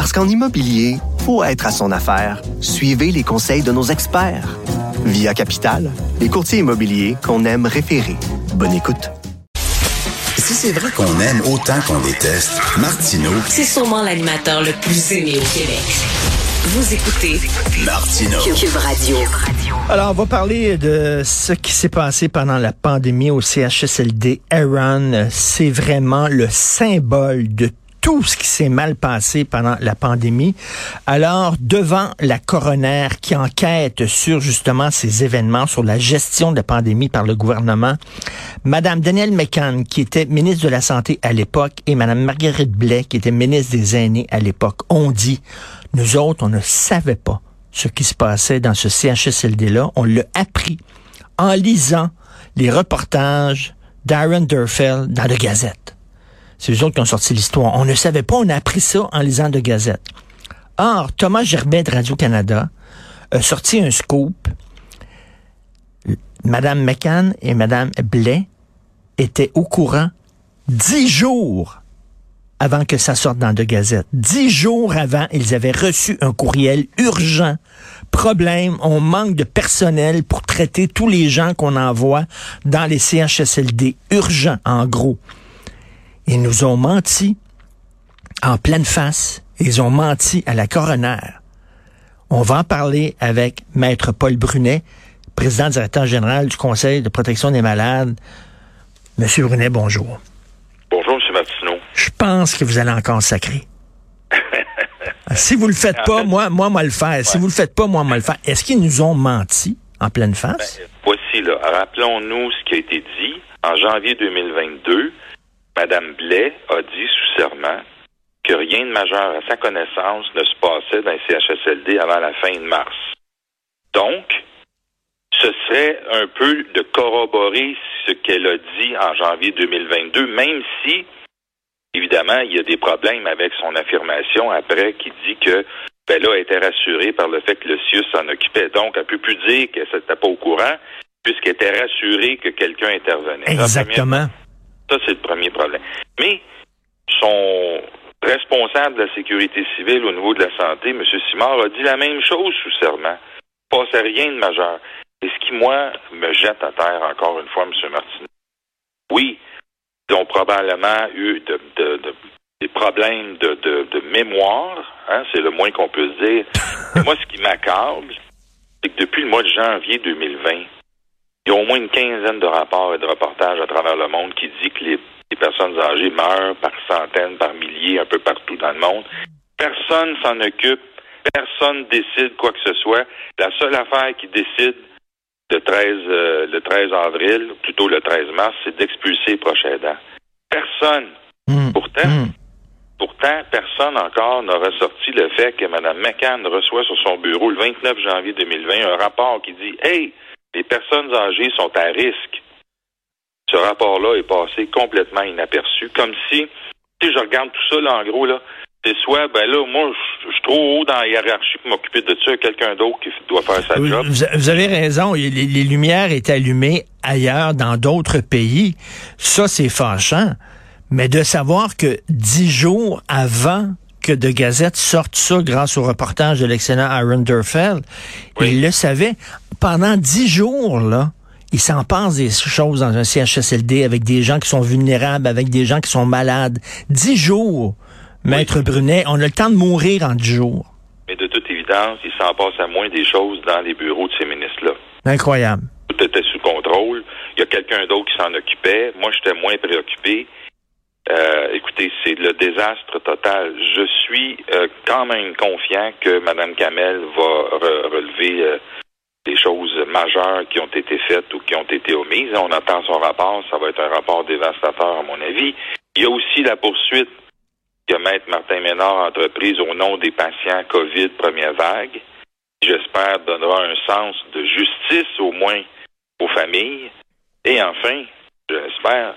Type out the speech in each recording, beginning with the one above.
Parce qu'en immobilier, faut être à son affaire. Suivez les conseils de nos experts. Via Capital, les courtiers immobiliers qu'on aime référer. Bonne écoute. Si c'est vrai qu'on aime autant qu'on déteste, Martineau, C'est sûrement l'animateur le plus aimé au Québec. Vous écoutez Martineau. Cube Radio. Alors, on va parler de ce qui s'est passé pendant la pandémie au CHSLD. Aaron, c'est vraiment le symbole de tout ce qui s'est mal passé pendant la pandémie. Alors, devant la coroner qui enquête sur justement ces événements, sur la gestion de la pandémie par le gouvernement, Madame Danielle McCann, qui était ministre de la Santé à l'époque, et Madame Marguerite Blais, qui était ministre des Aînés à l'époque, ont dit, nous autres, on ne savait pas ce qui se passait dans ce CHSLD-là. On l'a appris en lisant les reportages d'Aaron Durfeld dans la Gazette. C'est eux autres qui ont sorti l'histoire. On ne savait pas, on a appris ça en lisant de Gazette. Or, Thomas Gerbet de Radio-Canada a sorti un scoop. Madame McCann et Madame Blais étaient au courant dix jours avant que ça sorte dans de Gazette. Dix jours avant, ils avaient reçu un courriel urgent. Problème, on manque de personnel pour traiter tous les gens qu'on envoie dans les CHSLD. Urgent, en gros. Ils nous ont menti en pleine face. Ils ont menti à la coroner. On va en parler avec Maître Paul Brunet, président directeur général du Conseil de protection des malades. Monsieur Brunet, bonjour. Bonjour, M. Martineau. Je pense que vous allez encore sacrer. si vous le faites pas, moi, moi, moi le faire. Si vous le faites pas, moi, moi le faire. Est-ce qu'ils nous ont menti en pleine face? Ben, voici, là. Rappelons-nous ce qui a été dit. En janvier 2022, Mme Blais a dit sous serment que rien de majeur à sa connaissance ne se passait dans les CHSLD avant la fin de mars. Donc, ce serait un peu de corroborer ce qu'elle a dit en janvier 2022, même si, évidemment, il y a des problèmes avec son affirmation après qui dit que ben là, elle était rassurée par le fait que le CIUS s'en occupait. Donc, elle ne peut plus dire qu'elle n'était pas au courant, puisqu'elle était rassurée que quelqu'un intervenait. Exactement. Ça, c'est le premier problème. Mais son responsable de la sécurité civile au niveau de la santé, M. Simard, a dit la même chose sous serment. Il ne passait rien de majeur. Et ce qui, moi, me jette à terre encore une fois, M. Martin. Oui, ils ont probablement eu de, de, de, des problèmes de, de mémoire, hein, c'est le moins qu'on peut dire. Moi, ce qui m'accable, c'est que depuis le mois de janvier 2020, il y a au moins une quinzaine de rapports et de reportages à travers le monde qui dit que les, les personnes âgées meurent par centaines, par milliers, un peu partout dans le monde. Personne s'en occupe, personne décide quoi que ce soit. La seule affaire qui décide le 13, euh, le 13 avril, plutôt le 13 mars, c'est d'expulser les prochains aidants. Personne. Mmh. Pourtant, Mmh. pourtant, personne encore n'a ressorti le fait que Mme McCann reçoit sur son bureau le 29 janvier 2020 un rapport qui dit Hey, les personnes âgées sont à risque. Ce rapport-là est passé complètement inaperçu, comme si, si je regarde tout ça, là, en gros, là, c'est soit, ben là, moi, je suis trop haut dans la hiérarchie pour m'occuper de ça, quelqu'un d'autre qui doit faire sa Vous, job. vous- vous avez raison. Les, les lumières étaient allumées ailleurs, dans d'autres pays. Ça, c'est fâchant. Mais de savoir que dix jours avant que de Gazette sorte ça grâce au reportage de l'excellent Aaron Durfeld, Oui. il le savait. Pendant dix jours, là, il s'en passe des choses dans un CHSLD avec des gens qui sont vulnérables, avec des gens qui sont malades. Dix jours, Maître Brunet, on a le temps de mourir en dix jours. Mais de toute évidence, il s'en passe à moins des choses dans les bureaux de ces ministres-là. Incroyable. Tout était sous contrôle. Il y a quelqu'un d'autre qui s'en occupait. Moi, j'étais moins préoccupé. Euh, écoutez, c'est le désastre total. Je suis euh, quand même confiant que Mme Kamel va re- relever euh, des choses majeures qui ont été faites ou qui ont été omises. On attend son rapport. Ça va être un rapport dévastateur, à mon avis. Il y a aussi la poursuite que Maître Martin Ménard entreprise au nom des patients COVID première vague. J'espère donnera un sens de justice au moins aux familles. Et enfin, j'espère,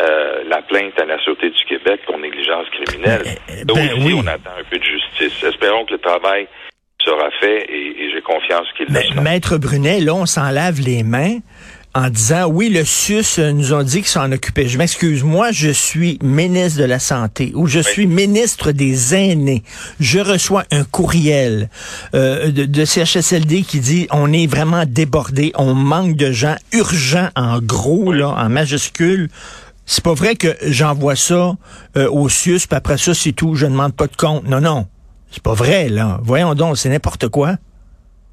euh, la plainte à la Sûreté du Québec pour négligence criminelle. Ben, Là ben oui. on attend un peu de justice. Espérons que le travail sera fait et, et j'ai confiance qu'il le sera. Maître Brunet, là, on s'en lave les mains en disant, oui, le SUS euh, nous ont dit qu'ils s'en occupaient. Je m'excuse, moi, je suis ministre de la Santé ou je suis ministre des aînés. Je reçois un courriel euh, de, de CHSLD qui dit, on est vraiment débordé, on manque de gens, urgent en gros, là, en majuscule. C'est pas vrai que j'envoie ça euh, au SUS, puis après ça, c'est tout, je ne demande pas de compte. Non, non. C'est pas vrai, là. Voyons donc, c'est n'importe quoi.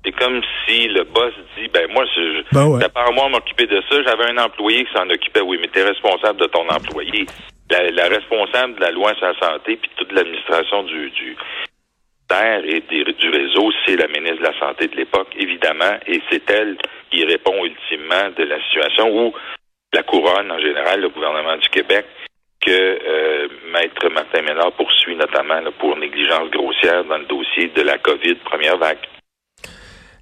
C'est comme si le boss dit, ben moi, je, Ben ouais. c'est pas à moi m'occuper de ça. J'avais un employé qui s'en occupait. Oui, mais tu es responsable de ton employé. La, la responsable de la loi sur la santé puis toute l'administration du, du terre et des- du réseau, c'est la ministre de la Santé de l'époque, évidemment, et c'est elle qui répond ultimement de la situation où la couronne, en général, le gouvernement du Québec, que euh, Maître Martin Ménard poursuit notamment pour négligence grossière dans le dossier de la COVID première vague.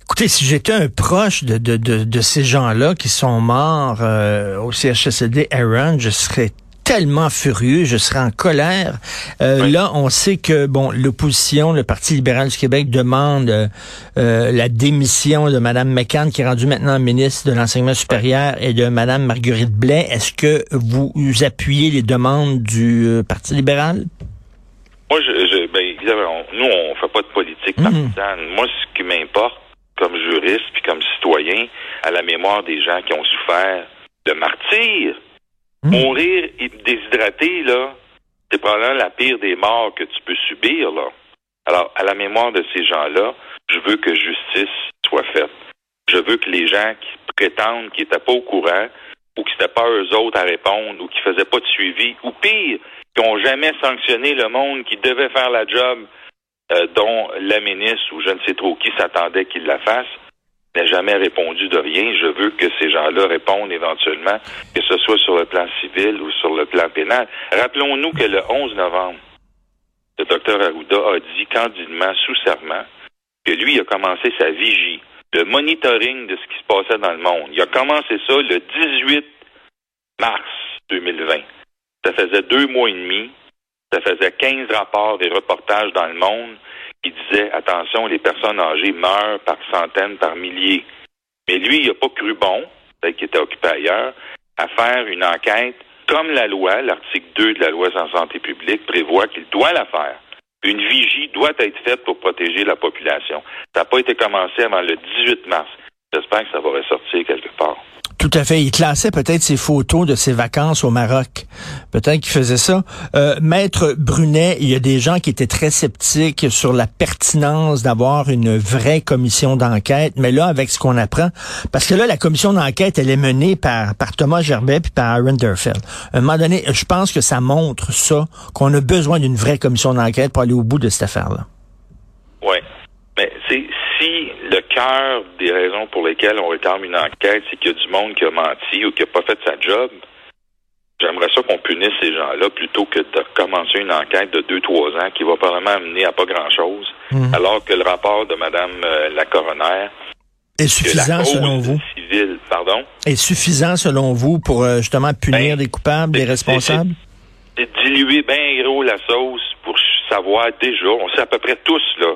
Écoutez, si j'étais un proche de ces gens-là qui sont morts euh, au CHSLD Aaron, je serais tellement furieux, je serais en colère. Euh, Oui. Là, on sait que bon, l'opposition, le Parti libéral du Québec demande euh, euh, la démission de Mme McCann, qui est rendue maintenant ministre de l'enseignement supérieur, et de Mme Marguerite Blais. Est-ce que vous appuyez les demandes du euh, Parti libéral? Moi, je, je ben, évidemment, on- nous, on fait pas de politique Mhm. partisane. Moi, ce qui m'importe, comme juriste puis comme citoyen, à la mémoire des gens qui ont souffert de martyrs, Mhm. mourir déshydraté, là, c'est probablement la pire des morts que tu peux subir, là. Alors, à la mémoire de ces gens-là, je veux que justice soit faite. Je veux que les gens qui prétendent qu'ils n'étaient pas au courant ou qui n'étaient pas eux autres à répondre ou qui faisaient pas de suivi, ou pire, qui n'ont jamais sanctionné le monde qui devait faire la job euh, dont la ministre ou je ne sais trop qui s'attendait qu'il la fasse, n'a jamais répondu de rien. Je veux que ces gens-là répondent éventuellement, que ce soit sur le plan civil ou sur le plan pénal. Rappelons-nous que le 11 novembre, le docteur Arruda a dit candidement, sous serment, que lui a commencé sa vigie, le monitoring de ce qui se passait dans le monde. Il a commencé ça le 18 mars 2020. Ça faisait deux mois et demi. Ça faisait 15 rapports et reportages dans le monde qui disaient, attention, les personnes âgées meurent par centaines, par milliers. Mais lui, il n'a pas cru bon, peut-être qu'il était occupé ailleurs, à faire une enquête comme la loi, l'article 2 de la loi sur la santé publique prévoit qu'il doit la faire. Une vigie doit être faite pour protéger la population. Ça n'a pas été commencé avant le 18 mars. J'espère que ça va ressortir quelque part. Tout à fait. Il classait peut-être ses photos de ses vacances au Maroc. Peut-être qu'il faisait ça. Euh, Maître Brunet, il y a des gens qui étaient très sceptiques sur la pertinence d'avoir une vraie commission d'enquête. Mais là, avec ce qu'on apprend, parce que là, la commission d'enquête, elle est menée par, Thomas Gerbet puis par Aaron Derfeld. À un moment donné, je pense que ça montre ça, qu'on a besoin d'une vraie commission d'enquête pour aller au bout de cette affaire-là. Oui. Mais c'est si cœur des raisons pour lesquelles on réclame une enquête, c'est qu'il y a du monde qui a menti ou qui n'a pas fait sa job, j'aimerais ça qu'on punisse ces gens-là plutôt que de commencer une enquête de deux, trois ans qui va probablement amener à pas grand-chose, Mhm. alors que le rapport de Mme euh, la coroner, Est suffisant selon vous? civile, pardon, Est suffisant selon vous pour euh, justement punir Ben, des coupables, des responsables? c'est diluer bien gros la sauce pour savoir déjà, on sait à peu près tous, là,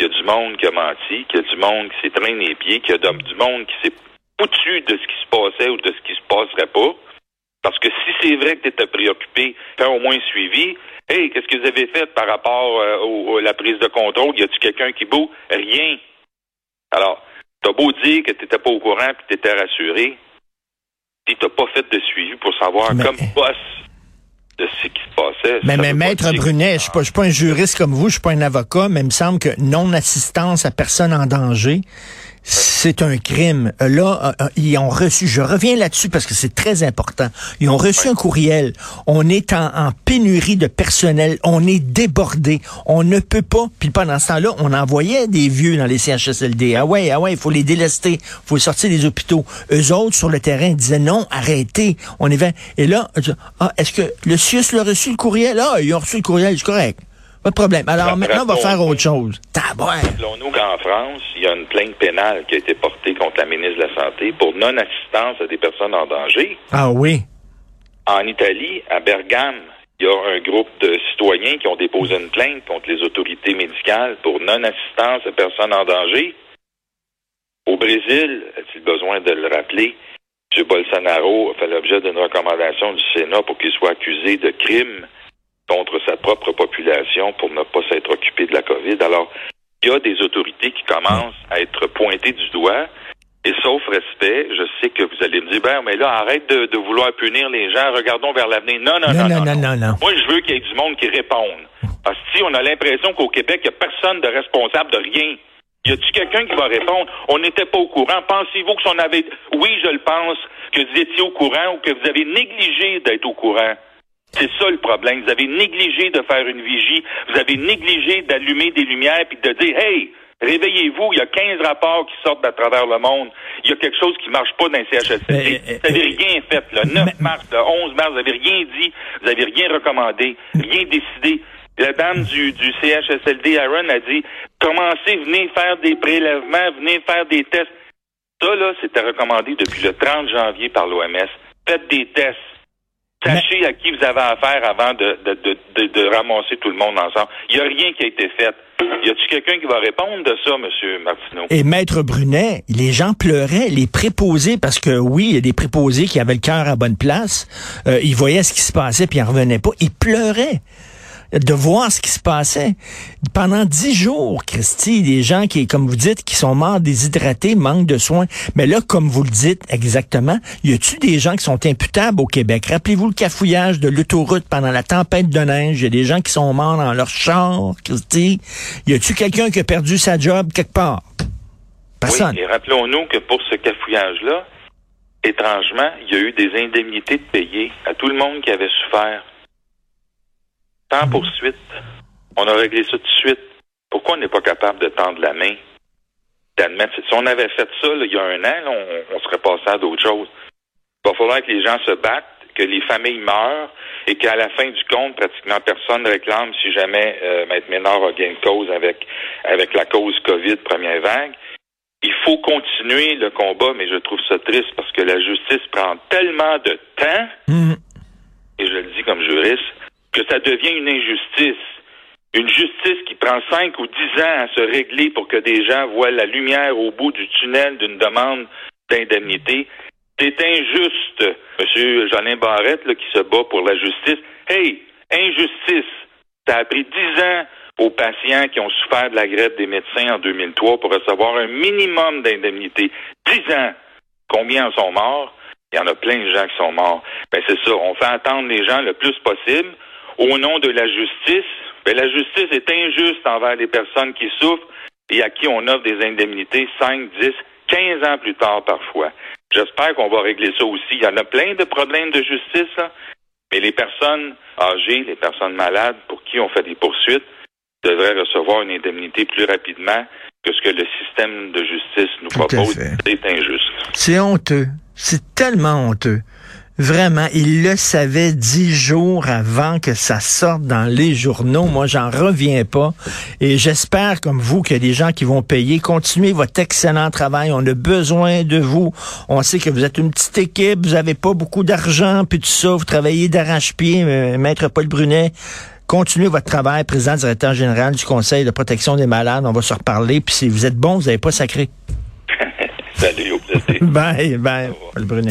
qu'il y a du monde qui a menti, qu'il y a du monde qui s'est traîné les pieds, qu'il y a du monde qui s'est foutu de ce qui se passait ou de ce qui se passerait pas. Parce que si c'est vrai que tu étais préoccupé, fais au moins suivi. Hey, qu'est-ce que vous avez fait par rapport euh, au- à la prise de contrôle? Y a-tu quelqu'un qui boue? Rien. Alors, t'as beau dire que t'étais pas au courant puis t'étais rassuré, si t'as pas fait de suivi pour savoir Mais- comme boss de ce qui se passait. Mais, mais maître Brunet, je suis pas, je suis pas un juriste comme vous, je suis pas un avocat, mais il me semble que non-assistance à personne en danger, c'est un crime. Euh, Là, euh, euh, ils ont reçu, je reviens là-dessus parce que c'est très important. Ils ont reçu un courriel. On est en, en pénurie de personnel. On est débordé. On ne peut pas. Puis pendant ce temps-là, on envoyait des vieux dans les CHSLD. Ah ouais, ah ouais, il faut les délester. Il faut les sortir des hôpitaux. Eux autres, sur le terrain, disaient non, arrêtez. On est va- Et là, ah, est-ce que le CIUS l'a reçu le courriel? Ah, ils ont reçu le courriel, c'est correct. Pas de problème. Alors maintenant, on va faire autre chose. Rappelons-nous qu'en France, il y a une plainte pénale qui a été portée contre la ministre de la Santé pour non-assistance à des personnes en danger. Ah oui. En Italie, à Bergame, il y a un groupe de citoyens qui ont déposé une plainte contre les autorités médicales pour non-assistance à personnes en danger. Au Brésil, a-t-il besoin de le rappeler, M. Bolsonaro a fait l'objet d'une recommandation du Sénat pour qu'il soit accusé de crime contre sa propre population pour ne pas s'être occupé de la COVID. Alors, il y a des autorités qui commencent à être pointées du doigt. Et sauf respect, je sais que vous allez me dire, ben, mais là, arrête de, de vouloir punir les gens, regardons vers l'avenir. Non, non, Non, non, non, non, non. Moi, je veux qu'il y ait du monde qui réponde. Parce que si on a l'impression qu'au Québec, il n'y a personne de responsable de rien. Y a-tu quelqu'un qui va répondre? On n'était pas au courant. Pensez-vous que si on avait, oui, je le pense, que vous étiez au courant ou que vous avez négligé d'être au courant? C'est ça le problème. Vous avez négligé de faire une vigie. Vous avez négligé d'allumer des lumières puis de dire, hey, réveillez-vous. Il y a 15 rapports qui sortent à travers le monde. Il y a quelque chose qui marche pas dans les CHSLD. Mais, euh, vous n'avez rien fait. Le 9 mais- mars, le 11 mars, vous n'avez rien dit. Vous n'avez rien recommandé. Rien décidé. La dame du, du CHSLD, Aaron, a dit, commencez, venez faire des prélèvements, venez faire des tests. Ça, là, c'était recommandé depuis le 30 janvier par l'OMS. Faites des tests. Sachez à qui vous avez affaire avant de, de, de, de, de ramasser tout le monde ensemble. Il n'y a rien qui a été fait. Y a-t-il quelqu'un qui va répondre de ça, M. Martineau? Et Maître Brunet, les gens pleuraient, les préposés, parce que oui, il y a des préposés qui avaient le cœur à bonne place. Euh, ils voyaient ce qui se passait, puis ils en revenaient pas. Ils pleuraient de voir ce qui se passait. Pendant dix jours, Christy, des gens qui, comme vous dites, qui sont morts déshydratés, manquent de soins. Mais là, comme vous le dites exactement, y a-tu des gens qui sont imputables au Québec? Rappelez-vous le cafouillage de l'autoroute pendant la tempête de neige. Y a des gens qui sont morts dans leur char, Christy. Y a-tu quelqu'un qui a perdu sa job quelque part? Personne. Et rappelons-nous que pour ce cafouillage-là, étrangement, il y a eu des indemnités de payer à tout le monde qui avait souffert. Sans Mhm. poursuite. On a réglé ça tout de suite. Pourquoi on n'est pas capable de tendre la main, d'admettre? Si on avait fait ça là, il y a un an, là, on, on serait passé à d'autres choses. Il va falloir que les gens se battent, que les familles meurent et qu'à la fin du compte, pratiquement personne ne réclame si jamais euh, Maître Ménard a gain de cause avec, avec la cause COVID première vague. Il faut continuer le combat, mais je trouve ça triste parce que la justice prend tellement de temps, Mhm. et je le dis comme juriste, que ça devient une injustice. Une justice qui prend cinq ou dix ans à se régler pour que des gens voient la lumière au bout du tunnel d'une demande d'indemnité. C'est injuste, Monsieur Jolin Barrette, là, qui se bat pour la justice. Hey, injustice. Ça a pris dix ans aux patients qui ont souffert de la grève des médecins en 2003 pour recevoir un minimum d'indemnité. Dix ans. Combien en sont morts? Il y en a plein de gens qui sont morts. Ben, c'est ça. On fait attendre les gens le plus possible au nom de la justice. Ben, la justice est injuste envers les personnes qui souffrent et à qui on offre des indemnités 5, 10, 15 ans plus tard parfois. J'espère qu'on va régler ça aussi. Il y en a plein de problèmes de justice, là. mais les personnes âgées, les personnes malades pour qui on fait des poursuites devraient recevoir une indemnité plus rapidement que ce que le système de justice nous propose. C'est injuste. C'est honteux. C'est tellement honteux. Vraiment, il le savait dix jours avant que ça sorte dans les journaux. Moi, j'en reviens pas. Et j'espère, comme vous, qu'il y a des gens qui vont payer. Continuez votre excellent travail. On a besoin de vous. On sait que vous êtes une petite équipe. Vous avez pas beaucoup d'argent, puis tout ça. Vous travaillez d'arrache-pied, euh, Maître Paul Brunet. Continuez votre travail, président directeur général du Conseil de protection des malades. On va se reparler. Puis si vous êtes bon, vous n'avez pas sacré. Salut, au plaisir. Bye, bye, Paul Brunet.